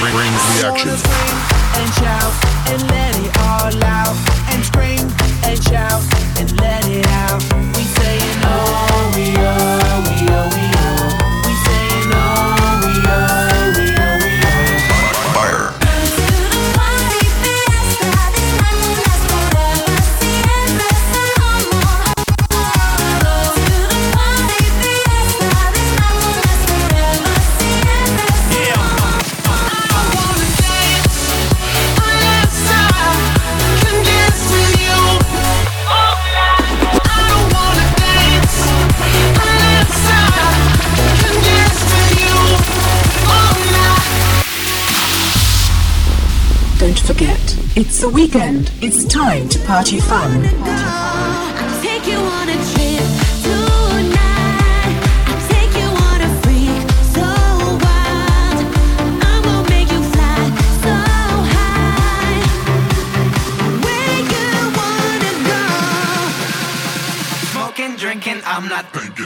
brings the action. And shout and let it all out and scream and shout. The weekend. It's time to party fun. I'm not thinking.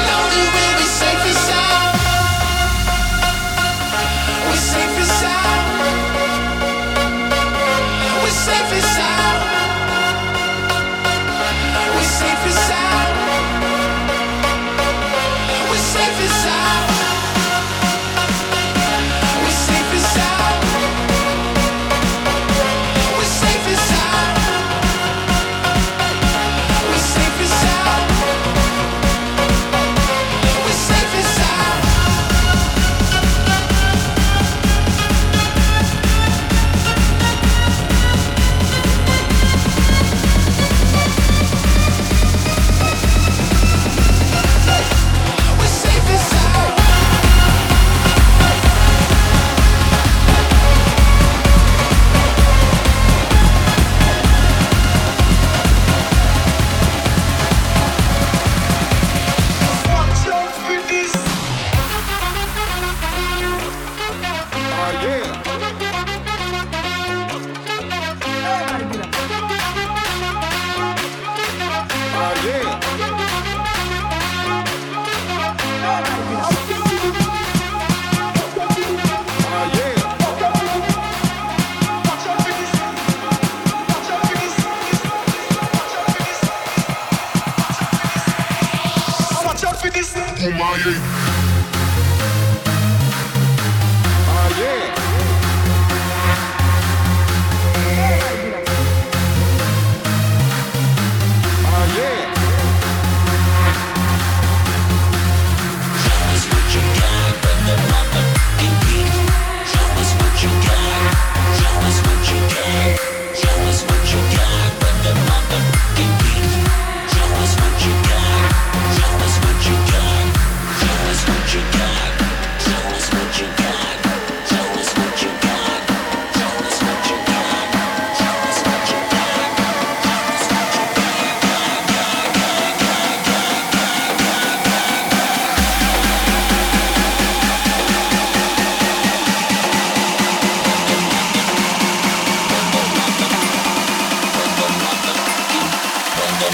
safe is Oh Ah, uh, yeah.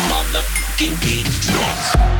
motherfucking beat drops.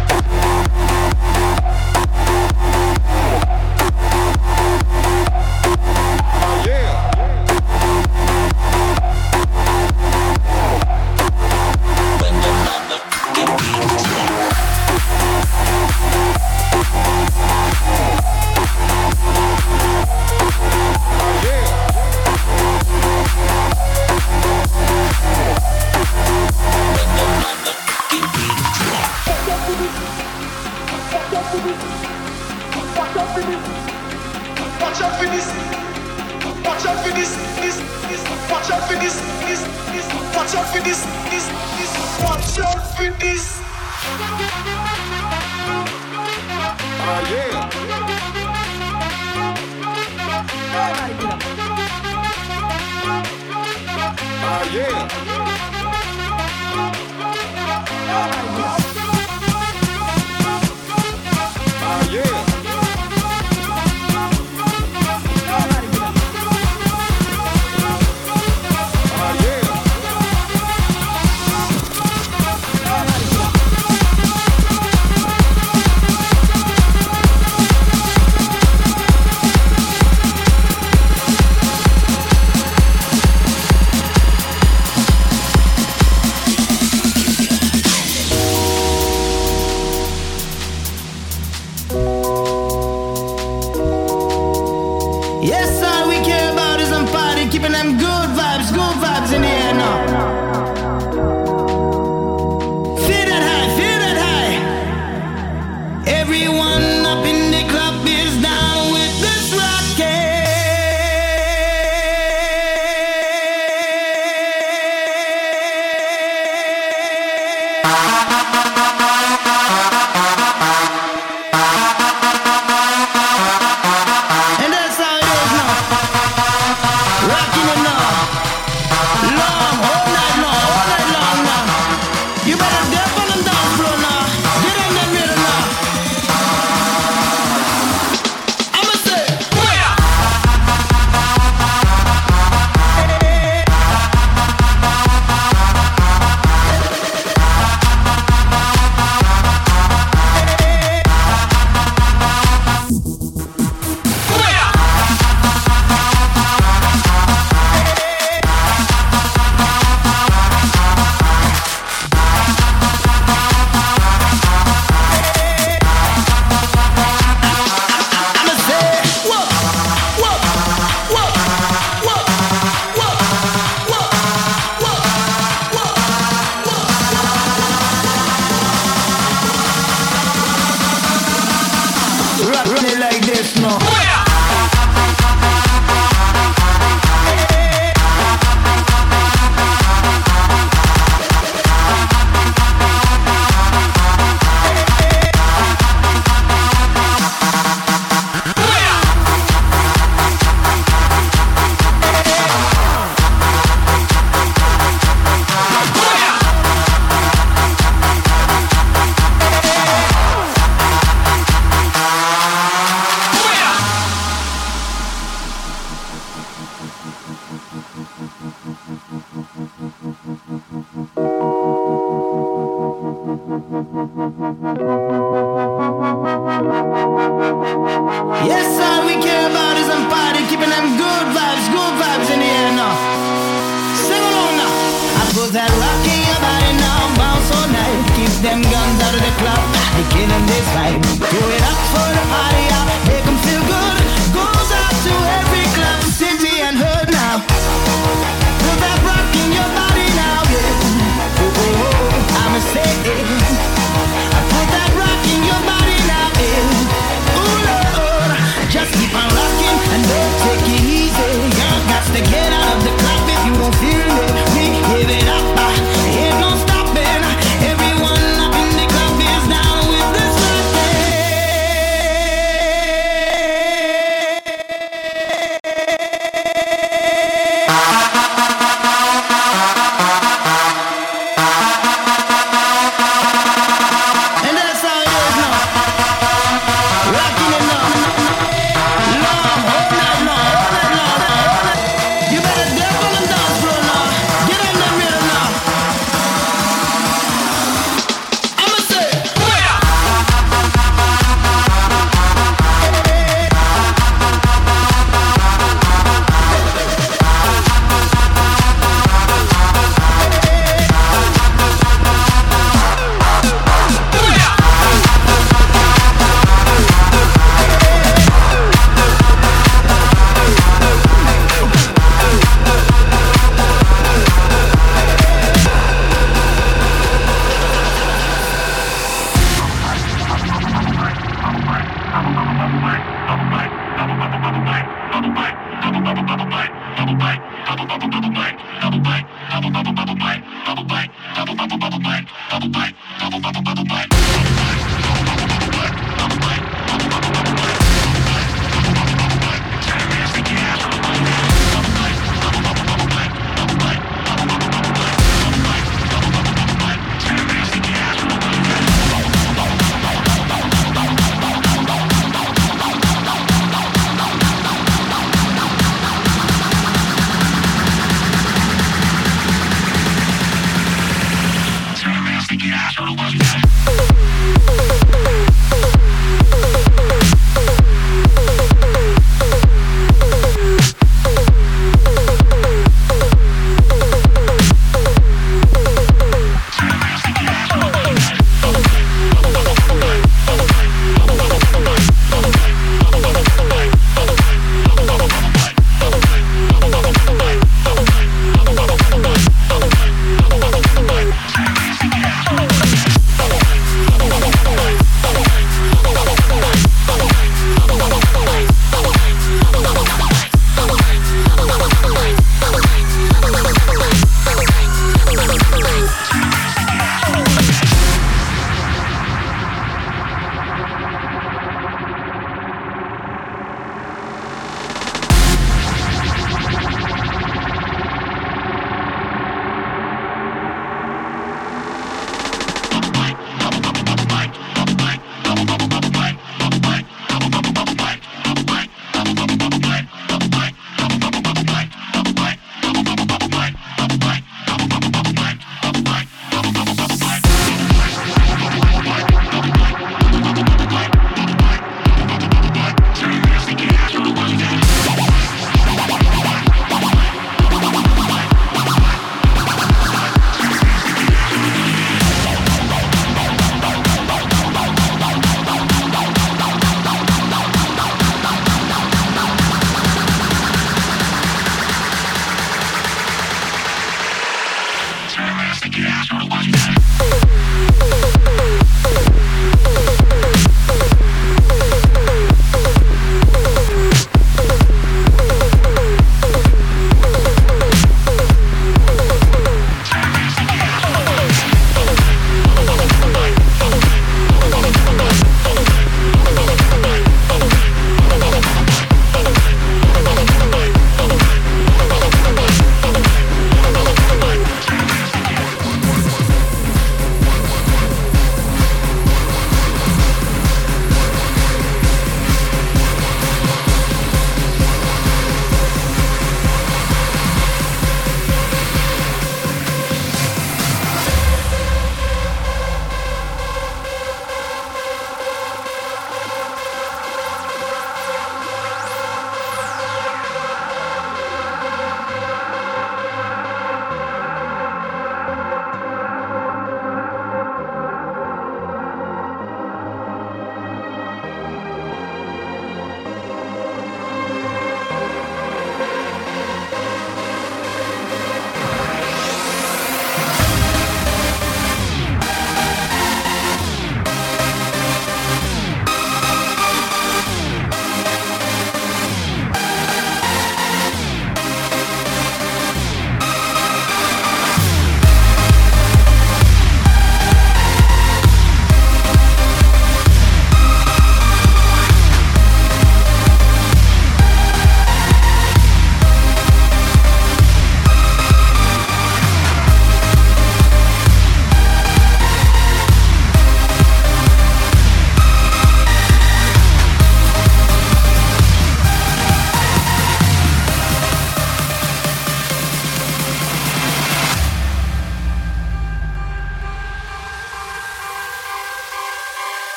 Yeah. Yes, all we care about is I'm keeping them good vibes, good vibes in the air now. Sing along now. I put that rock in your body now, bounce all night. Keep them guns out of the club, They're killing this vibe.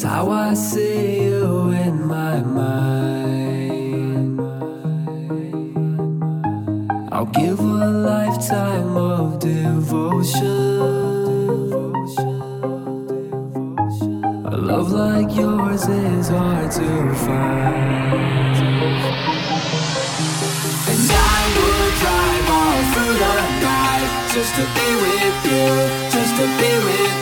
It's how I see you in my mind. I'll give a lifetime of devotion. A love like yours is hard to find. And I would drive all through the night just to be with you, just to be with you.